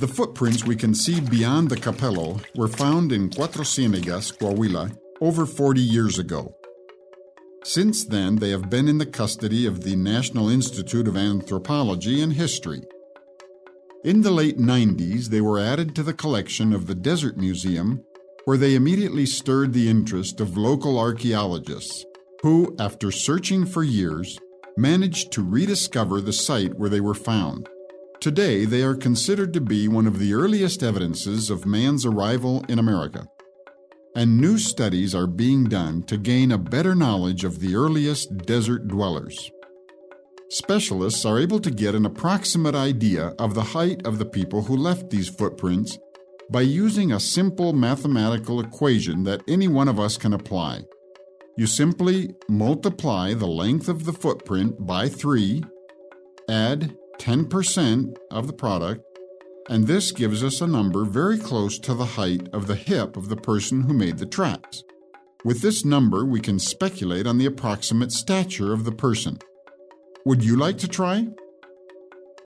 The footprints we can see beyond the Capello were found in Cuatro Ciénegas, Coahuila, over 40 years ago. Since then, they have been in the custody of the National Institute of Anthropology and History. In the late 90s, they were added to the collection of the Desert Museum, where they immediately stirred the interest of local archaeologists, who, after searching for years, managed to rediscover the site where they were found. Today, they are considered to be one of the earliest evidences of man's arrival in America and new studies are being done to gain a better knowledge of the earliest desert dwellers. Specialists are able to get an approximate idea of the height of the people who left these footprints by using a simple mathematical equation that any one of us can apply. You simply multiply the length of the footprint by 3, add 10% of the product, and this gives us a number very close to the height of the hip of the person who made the tracks. With this number, we can speculate on the approximate stature of the person. Would you like to try?